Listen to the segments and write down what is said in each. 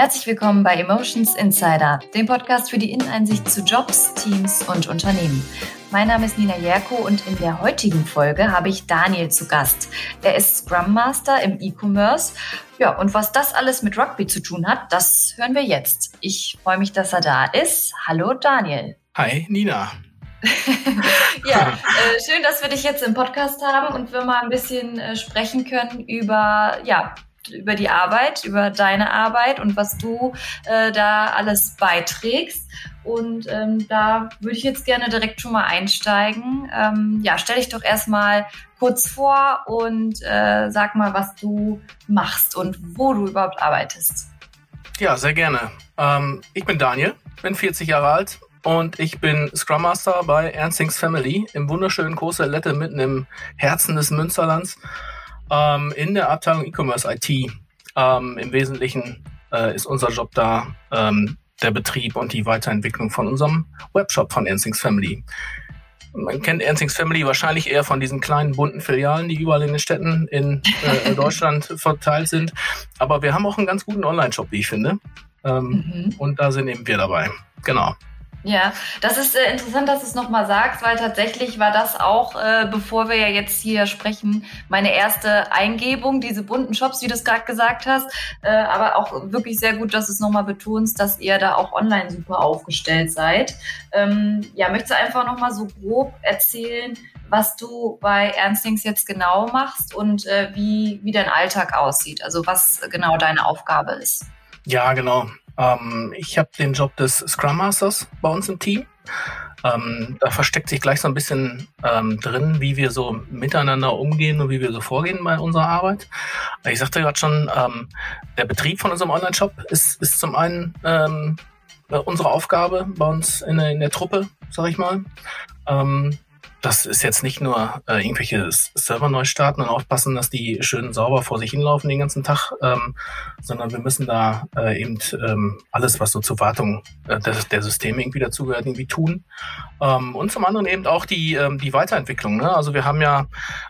Herzlich willkommen bei Emotions Insider, dem Podcast für die Inneneinsicht zu Jobs, Teams und Unternehmen. Mein Name ist Nina Jerko und in der heutigen Folge habe ich Daniel zu Gast. Er ist Scrum Master im E-Commerce. Ja, und was das alles mit Rugby zu tun hat, das hören wir jetzt. Ich freue mich, dass er da ist. Hallo Daniel. Hi Nina. ja, äh, schön, dass wir dich jetzt im Podcast haben und wir mal ein bisschen äh, sprechen können über ja, über die Arbeit, über deine Arbeit und was du äh, da alles beiträgst. Und ähm, da würde ich jetzt gerne direkt schon mal einsteigen. Ähm, ja, stell dich doch erstmal kurz vor und äh, sag mal, was du machst und wo du überhaupt arbeitest. Ja, sehr gerne. Ähm, ich bin Daniel, bin 40 Jahre alt und ich bin Scrum Master bei Ernstings Family im wunderschönen Courcelette mitten im Herzen des Münsterlands ähm, in der Abteilung E-Commerce IT. Ähm, Im Wesentlichen äh, ist unser Job da ähm, der Betrieb und die Weiterentwicklung von unserem Webshop von Ernstings Family. Man kennt Ernstings Family wahrscheinlich eher von diesen kleinen bunten Filialen, die überall in den Städten in, äh, Deutschland verteilt sind. Aber wir haben auch einen ganz guten Online-Shop, wie ich finde. Ähm, mhm. Und da sind eben wir dabei. Genau. Ja, das ist äh, interessant, dass du es nochmal sagst, weil tatsächlich war das auch, äh, bevor wir ja jetzt hier sprechen, meine erste Eingebung, diese bunten Shops, wie du es gerade gesagt hast. Äh, aber auch wirklich sehr gut, dass du es nochmal betonst, dass ihr da auch online super aufgestellt seid. Ähm, ja, möchtest du einfach nochmal so grob erzählen, was du bei Ernstings jetzt genau machst und äh, wie, wie dein Alltag aussieht? Also was genau deine Aufgabe ist? Ja, genau. Ähm, ich habe den Job des Scrum Masters bei uns im Team. Ähm, da versteckt sich gleich so ein bisschen ähm, drin, wie wir so miteinander umgehen und wie wir so vorgehen bei unserer Arbeit. Ich sagte gerade schon, ähm, der Betrieb von unserem Online-Shop ist, ist zum einen ähm, unsere Aufgabe bei uns in der, in der Truppe, sag ich mal. Das ist jetzt nicht nur äh, irgendwelche Server neu starten und aufpassen, dass die schön sauber vor sich hinlaufen den ganzen Tag, ähm, sondern wir müssen da äh, eben ähm, alles, was so zur Wartung äh, der, der Systeme irgendwie dazugehört, irgendwie tun. Ähm, und zum anderen eben auch die, ähm, die Weiterentwicklung. Ne? Also wir haben ja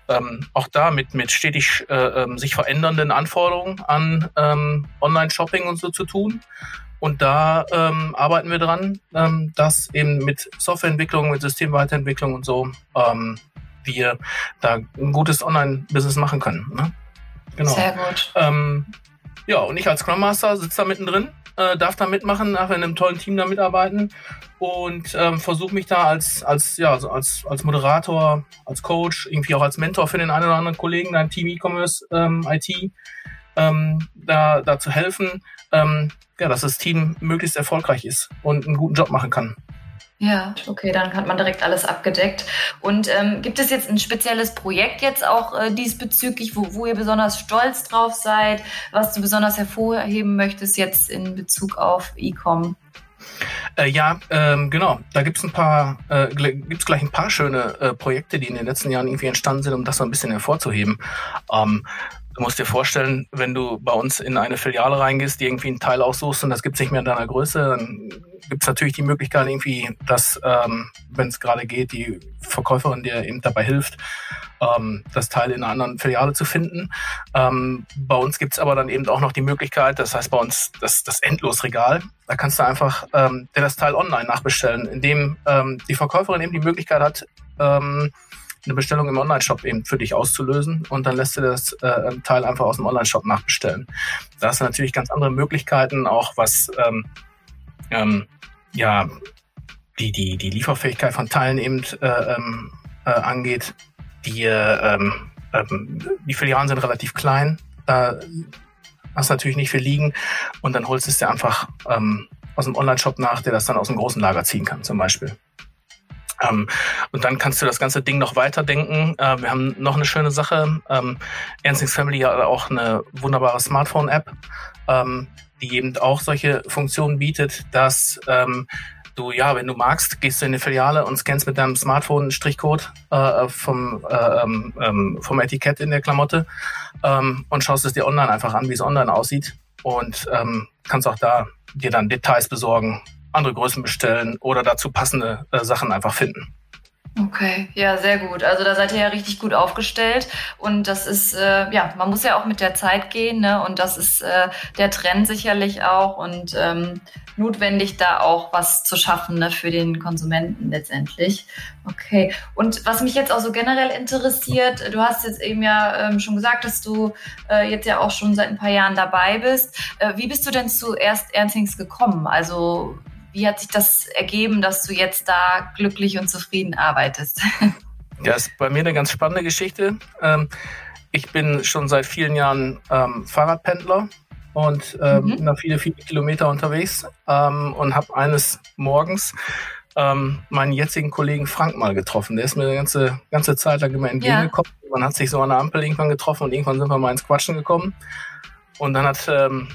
ähm, auch da mit, mit stetig äh, ähm, sich verändernden Anforderungen an ähm, Online-Shopping und so zu tun. Und da ähm, arbeiten wir dran, ähm, dass eben mit Softwareentwicklung, mit Systemweiterentwicklung und so ähm, wir da ein gutes Online-Business machen können. Ne? Genau. Sehr gut. Ähm, ja, und ich als Scrum Master sitze da mittendrin, äh, darf da mitmachen, nachher in einem tollen Team da mitarbeiten und ähm, versuche mich da als, als, ja, also als, als Moderator, als Coach, irgendwie auch als Mentor für den einen oder anderen Kollegen dein Team E-Commerce, ähm, IT, ähm, da, da zu helfen, ähm, ja, dass das Team möglichst erfolgreich ist und einen guten Job machen kann. Ja, okay, dann hat man direkt alles abgedeckt. Und ähm, gibt es jetzt ein spezielles Projekt jetzt auch äh, diesbezüglich, wo, wo ihr besonders stolz drauf seid, was du besonders hervorheben möchtest jetzt in Bezug auf E-Com? Äh, ja, ähm, genau. Da gibt's ein paar, äh, gibt's gleich ein paar schöne äh, Projekte, die in den letzten Jahren irgendwie entstanden sind, um das so ein bisschen hervorzuheben. Ähm, Du musst dir vorstellen, wenn du bei uns in eine Filiale reingehst, die irgendwie einen Teil aussuchst und das gibt es nicht mehr in deiner Größe, dann gibt es natürlich die Möglichkeit irgendwie, dass, ähm, wenn es gerade geht, die Verkäuferin dir eben dabei hilft, ähm, das Teil in einer anderen Filiale zu finden. Ähm, bei uns gibt es aber dann eben auch noch die Möglichkeit, das heißt bei uns das, das Endlosregal, da kannst du einfach ähm, dir das Teil online nachbestellen, indem ähm, die Verkäuferin eben die Möglichkeit hat, ähm, eine Bestellung im Online-Shop eben für dich auszulösen und dann lässt du das äh, Teil einfach aus dem Online-Shop nachbestellen. Da hast du natürlich ganz andere Möglichkeiten, auch was ähm, ähm, ja die, die, die Lieferfähigkeit von Teilen eben äh, ähm, äh, angeht. Die, äh, ähm, ähm, die Filialen sind relativ klein, da hast du natürlich nicht viel liegen und dann holst du es dir einfach ähm, aus dem Online-Shop nach, der das dann aus dem großen Lager ziehen kann, zum Beispiel. Ähm, und dann kannst du das ganze Ding noch weiterdenken. Äh, wir haben noch eine schöne Sache. Ähm, Ernstings Family hat auch eine wunderbare Smartphone-App, ähm, die eben auch solche Funktionen bietet, dass ähm, du, ja, wenn du magst, gehst du in die Filiale und scannst mit deinem Smartphone einen Strichcode äh, vom, äh, ähm, ähm, vom Etikett in der Klamotte ähm, und schaust es dir online einfach an, wie es online aussieht und kannst auch da dir dann Details besorgen, andere Größen bestellen oder dazu passende äh, Sachen einfach finden. Okay, ja, sehr gut. Also da seid ihr ja richtig gut aufgestellt und das ist, äh, ja, man muss ja auch mit der Zeit gehen, ne? Und das ist äh, der Trend sicherlich auch und ähm, notwendig, da auch was zu schaffen ne, für den Konsumenten letztendlich. Okay. Und was mich jetzt auch so generell interessiert, du hast jetzt eben ja ähm, schon gesagt, dass du äh, jetzt ja auch schon seit ein paar Jahren dabei bist. Äh, wie bist du denn zuerst Ernstings gekommen? Also wie hat sich das ergeben, dass du jetzt da glücklich und zufrieden arbeitest? Ja, ist bei mir eine ganz spannende Geschichte. Ähm, ich bin schon seit vielen Jahren ähm, Fahrradpendler und ähm, mhm. noch viele, viele Kilometer unterwegs und habe eines Morgens meinen jetzigen Kollegen Frank mal getroffen. Der ist mir eine ganze, ganze Zeit lang immer entgegengekommen. Ja. Man hat sich so an der Ampel irgendwann getroffen und irgendwann sind wir mal ins Quatschen gekommen. Und dann hat ähm,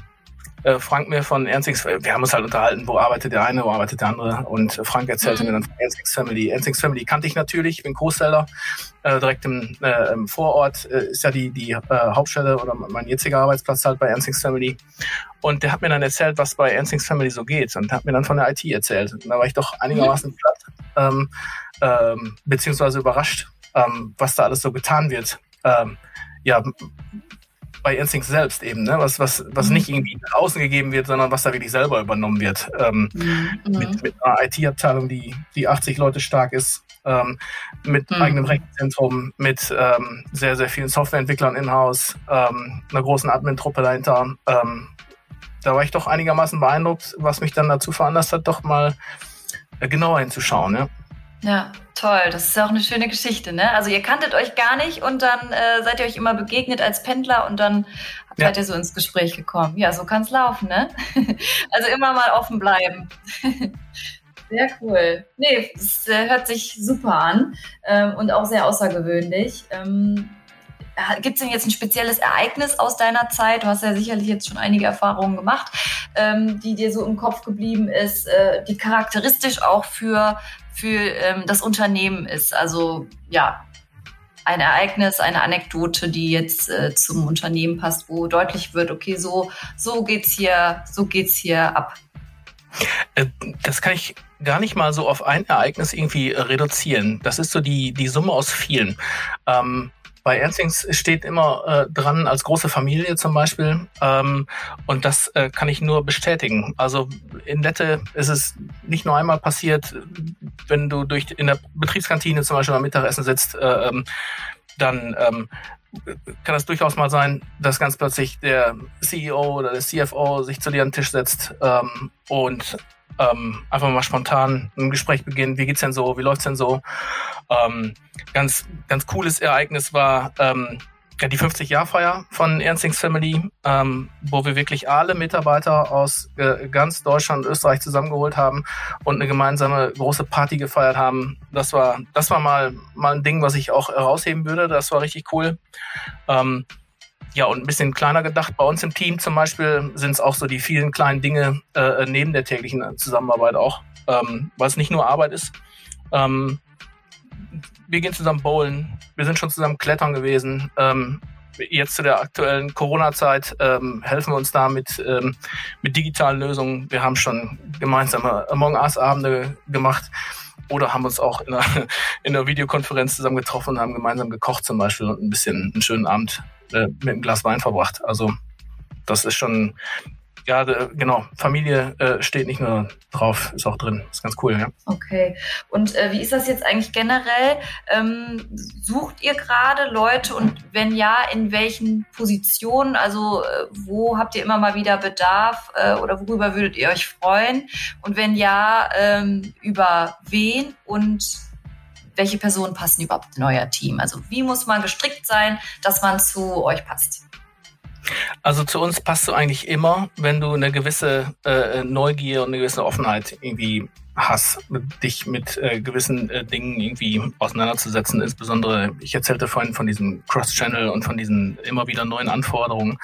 äh, Frank mir von Ernstings, wir haben uns halt unterhalten, wo arbeitet der eine, wo arbeitet der andere. Und Frank erzählte mhm. mir dann von Ernstings Family. Ernstings Family kannte ich natürlich, bin Co-Seller, äh, direkt im, äh, im Vorort äh, ist ja die, die äh, Hauptstelle oder mein jetziger Arbeitsplatz halt bei Ernstings Family. Und der hat mir dann erzählt, was bei Ernstings Family so geht und hat mir dann von der IT erzählt. Und da war ich doch einigermaßen mhm. platt, ähm, ähm, beziehungsweise überrascht, ähm, was da alles so getan wird. Ähm, ja, bei Instinct selbst eben, ne? was, was, was nicht mhm. irgendwie nach außen gegeben wird, sondern was da wirklich selber übernommen wird. Ähm, mhm. mit, mit einer IT-Abteilung, die, die 80 Leute stark ist, ähm, mit mhm. eigenem Rechenzentrum, mit ähm, sehr, sehr vielen Softwareentwicklern in-house, ähm, einer großen Admin-Truppe dahinter. Ähm, da war ich doch einigermaßen beeindruckt, was mich dann dazu veranlasst hat, doch mal äh, genauer hinzuschauen. Ja. Ja, toll. Das ist auch eine schöne Geschichte, ne? Also ihr kanntet euch gar nicht und dann äh, seid ihr euch immer begegnet als Pendler und dann ja. seid ihr so ins Gespräch gekommen. Ja, so kann es laufen, ne? also immer mal offen bleiben. sehr cool. Nee, es äh, hört sich super an ähm, und auch sehr außergewöhnlich. Ähm, Gibt es denn jetzt ein spezielles Ereignis aus deiner Zeit? Du hast ja sicherlich jetzt schon einige Erfahrungen gemacht, ähm, die dir so im Kopf geblieben ist, äh, die charakteristisch auch für, für ähm, das Unternehmen ist. Also ja, ein Ereignis, eine Anekdote, die jetzt äh, zum Unternehmen passt, wo deutlich wird, okay, so, so geht's hier, so geht's hier ab. Äh, das kann ich gar nicht mal so auf ein Ereignis irgendwie reduzieren. Das ist so die, die Summe aus vielen. Ähm, bei Ernstings steht immer äh, dran als große Familie zum Beispiel. Ähm, und das äh, kann ich nur bestätigen. Also in Lette ist es nicht nur einmal passiert, wenn du durch in der Betriebskantine zum Beispiel am Mittagessen sitzt, äh, ähm, dann ähm, kann es durchaus mal sein, dass ganz plötzlich der CEO oder der CFO sich zu dir an den Tisch setzt ähm, und ähm, einfach mal spontan ein Gespräch beginnen. Wie geht's denn so? Wie läuft's denn so? Ähm, ganz, ganz cooles Ereignis war ähm, ja, die 50-Jahr-Feier von Ernstings Family, ähm, wo wir wirklich alle Mitarbeiter aus äh, ganz Deutschland und Österreich zusammengeholt haben und eine gemeinsame große Party gefeiert haben. Das war, das war mal, mal ein Ding, was ich auch herausheben würde. Das war richtig cool. Ähm, ja, und ein bisschen kleiner gedacht, bei uns im Team zum Beispiel sind es auch so die vielen kleinen Dinge äh, neben der täglichen Zusammenarbeit auch, ähm, weil es nicht nur Arbeit ist. Ähm, wir gehen zusammen bowlen, wir sind schon zusammen klettern gewesen. Ähm, jetzt zu der aktuellen Corona-Zeit ähm, helfen wir uns da mit, ähm, mit digitalen Lösungen. Wir haben schon gemeinsame Among Us-Abende gemacht oder haben uns auch in einer, in einer Videokonferenz zusammen getroffen und haben gemeinsam gekocht zum Beispiel und ein bisschen einen schönen Abend äh, mit einem Glas Wein verbracht. Also das ist schon ja, genau. Familie äh, steht nicht nur drauf, ist auch drin. Ist ganz cool, ja. Okay. Und äh, wie ist das jetzt eigentlich generell? Ähm, sucht ihr gerade Leute und wenn ja, in welchen Positionen? Also äh, wo habt ihr immer mal wieder Bedarf äh, oder worüber würdet ihr euch freuen? Und wenn ja, ähm, über wen und welche Personen passen überhaupt in euer Team? Also wie muss man gestrickt sein, dass man zu euch passt? Also zu uns passt du eigentlich immer, wenn du eine gewisse äh, Neugier und eine gewisse Offenheit irgendwie hast, dich mit äh, gewissen äh, Dingen irgendwie auseinanderzusetzen. Insbesondere, ich erzählte vorhin von diesem Cross-Channel und von diesen immer wieder neuen Anforderungen,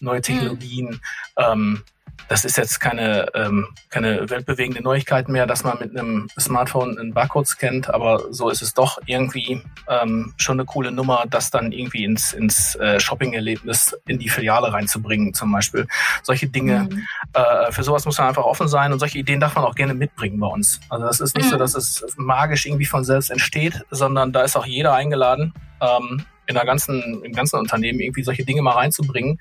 neue mhm. Technologien. Mhm. Ähm, das ist jetzt keine, ähm, keine weltbewegende Neuigkeit mehr, dass man mit einem Smartphone einen Barcode scannt, aber so ist es doch irgendwie ähm, schon eine coole Nummer, das dann irgendwie ins, ins äh, Shopping-Erlebnis in die Filiale reinzubringen, zum Beispiel. Solche Dinge, mhm. äh, für sowas muss man einfach offen sein und solche Ideen darf man auch gerne mitbringen bei uns. Also das ist nicht mhm. so, dass es magisch irgendwie von selbst entsteht, sondern da ist auch jeder eingeladen, ähm, in der ganzen, im ganzen Unternehmen irgendwie solche Dinge mal reinzubringen.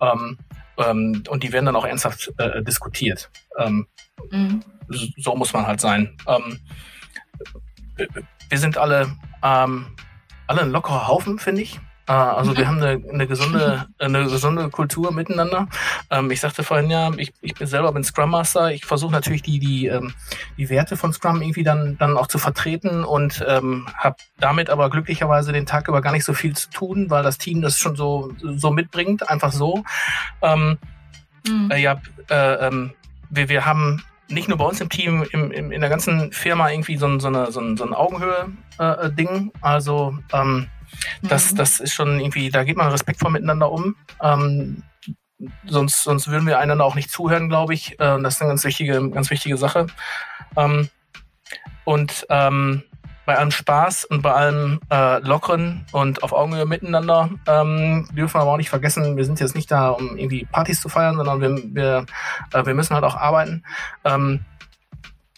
Ähm, ähm, und die werden dann auch ernsthaft äh, diskutiert. Ähm, mhm. So muss man halt sein. Ähm, wir sind alle, ähm, alle ein lockerer Haufen, finde ich. Äh, also wir haben eine, eine gesunde, eine gesunde Kultur miteinander. Ähm, ich sagte vorhin ja, ich, ich bin selber bin Scrum Master. Ich versuche natürlich die die ähm, die Werte von Scrum irgendwie dann dann auch zu vertreten und ähm, habe damit aber glücklicherweise den Tag über gar nicht so viel zu tun, weil das Team das schon so so mitbringt, einfach so. Ähm, mhm. äh, ja, äh, ähm, wir, wir haben nicht nur bei uns im Team, im, im, in der ganzen Firma irgendwie so, so, eine, so ein, so ein Augenhöhe-Ding. Äh, also ähm, das, mhm. das ist schon irgendwie, da geht man respektvoll miteinander um. Ähm, sonst, sonst würden wir einander auch nicht zuhören, glaube ich. Äh, das ist eine ganz wichtige, ganz wichtige Sache. Ähm, und ähm, bei allem Spaß und bei allem äh, Lockeren und auf Augenhöhe miteinander ähm, dürfen wir aber auch nicht vergessen, wir sind jetzt nicht da, um irgendwie Partys zu feiern, sondern wir, wir, äh, wir müssen halt auch arbeiten. Ähm,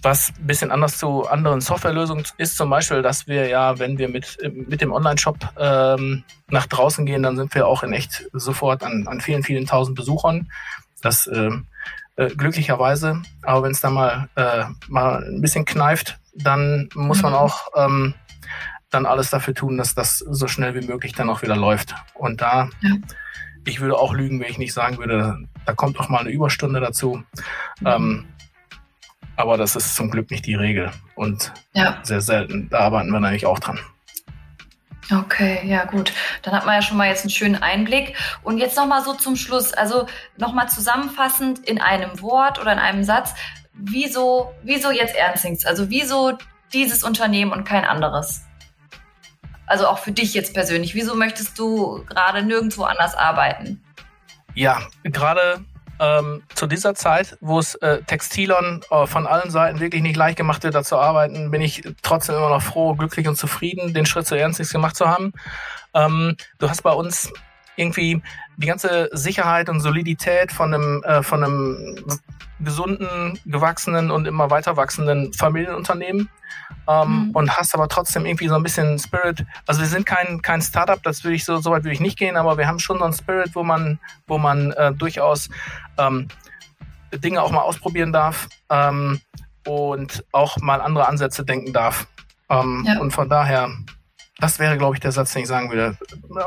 was ein bisschen anders zu anderen Softwarelösungen ist zum Beispiel, dass wir ja, wenn wir mit, mit dem Online-Shop ähm, nach draußen gehen, dann sind wir auch in echt sofort an, an vielen, vielen tausend Besuchern. Das äh, äh, glücklicherweise. Aber wenn es da mal, äh, mal ein bisschen kneift, dann muss man mhm. auch ähm, dann alles dafür tun, dass das so schnell wie möglich dann auch wieder läuft. Und da, ja. ich würde auch lügen, wenn ich nicht sagen würde, da kommt auch mal eine Überstunde dazu. Mhm. Ähm, aber das ist zum Glück nicht die Regel und ja. sehr selten. Da arbeiten wir eigentlich auch dran. Okay, ja gut. Dann hat man ja schon mal jetzt einen schönen Einblick. Und jetzt nochmal so zum Schluss, also nochmal zusammenfassend in einem Wort oder in einem Satz, wieso, wieso jetzt Ernstings? Also wieso dieses Unternehmen und kein anderes? Also auch für dich jetzt persönlich. Wieso möchtest du gerade nirgendwo anders arbeiten? Ja, gerade ähm, zu dieser Zeit, wo es äh, Textilern äh, von allen Seiten wirklich nicht leicht gemacht wird, da zu arbeiten, bin ich trotzdem immer noch froh, glücklich und zufrieden, den Schritt zu Ernstnichts gemacht zu haben. Ähm, du hast bei uns irgendwie die ganze Sicherheit und Solidität von einem, äh, von einem gesunden, gewachsenen und immer weiter wachsenden Familienunternehmen ähm, mhm. und hast aber trotzdem irgendwie so ein bisschen Spirit. Also wir sind kein, kein Startup, das würde ich so, so weit würde ich nicht gehen, aber wir haben schon so einen Spirit, wo man, wo man äh, durchaus ähm, Dinge auch mal ausprobieren darf ähm, und auch mal andere Ansätze denken darf. Ähm, ja. Und von daher das wäre, glaube ich, der Satz, den ich sagen würde.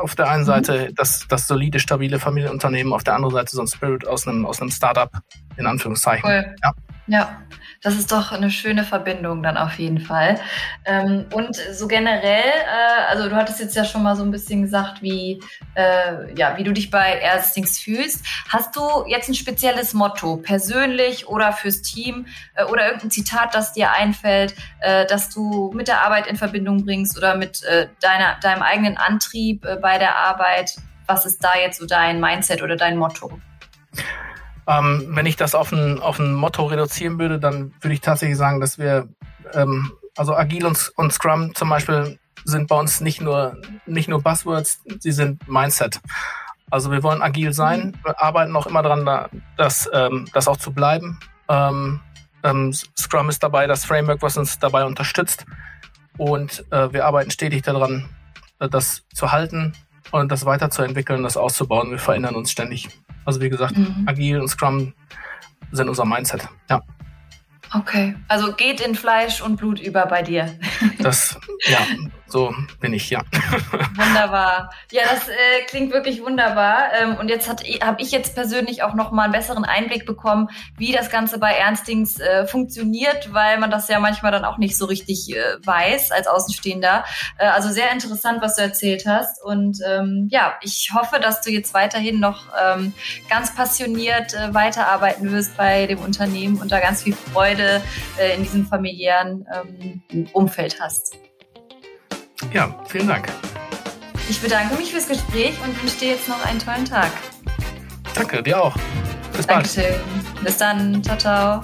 Auf der einen mhm. Seite das, das solide, stabile Familienunternehmen, auf der anderen Seite so ein Spirit aus einem, aus einem Startup, in Anführungszeichen. Cool. Ja. Ja, das ist doch eine schöne Verbindung dann auf jeden Fall. Ähm, und so generell, äh, also du hattest jetzt ja schon mal so ein bisschen gesagt, wie, äh, ja, wie du dich bei Erstings fühlst. Hast du jetzt ein spezielles Motto, persönlich oder fürs Team äh, oder irgendein Zitat, das dir einfällt, äh, dass du mit der Arbeit in Verbindung bringst oder mit äh, deiner, deinem eigenen Antrieb äh, bei der Arbeit? Was ist da jetzt so dein Mindset oder dein Motto? Ähm, wenn ich das auf ein, auf ein Motto reduzieren würde, dann würde ich tatsächlich sagen, dass wir, ähm, also Agil und, und Scrum zum Beispiel sind bei uns nicht nur, nicht nur Buzzwords, sie sind Mindset. Also wir wollen agil sein, mhm. wir arbeiten auch immer daran, da, das, ähm, das auch zu bleiben. Ähm, ähm, Scrum ist dabei das Framework, was uns dabei unterstützt. Und äh, wir arbeiten stetig daran, äh, das zu halten und das weiterzuentwickeln, das auszubauen. Wir verändern uns ständig. Also wie gesagt, mhm. Agil und Scrum sind unser Mindset. Ja. Okay, also geht in Fleisch und Blut über bei dir. Das, ja, so bin ich, ja. Wunderbar. Ja, das äh, klingt wirklich wunderbar. Ähm, und jetzt habe ich jetzt persönlich auch noch mal einen besseren Einblick bekommen, wie das Ganze bei Ernstings äh, funktioniert, weil man das ja manchmal dann auch nicht so richtig äh, weiß als Außenstehender. Äh, also sehr interessant, was du erzählt hast. Und ähm, ja, ich hoffe, dass du jetzt weiterhin noch ähm, ganz passioniert äh, weiterarbeiten wirst bei dem Unternehmen und da ganz viel Freude äh, in diesem familiären ähm, Umfeld hast. Ja, vielen Dank. Ich bedanke mich fürs Gespräch und wünsche dir jetzt noch einen tollen Tag. Danke, dir auch. Bis bald. Dankeschön. Bis dann. Ciao, ciao.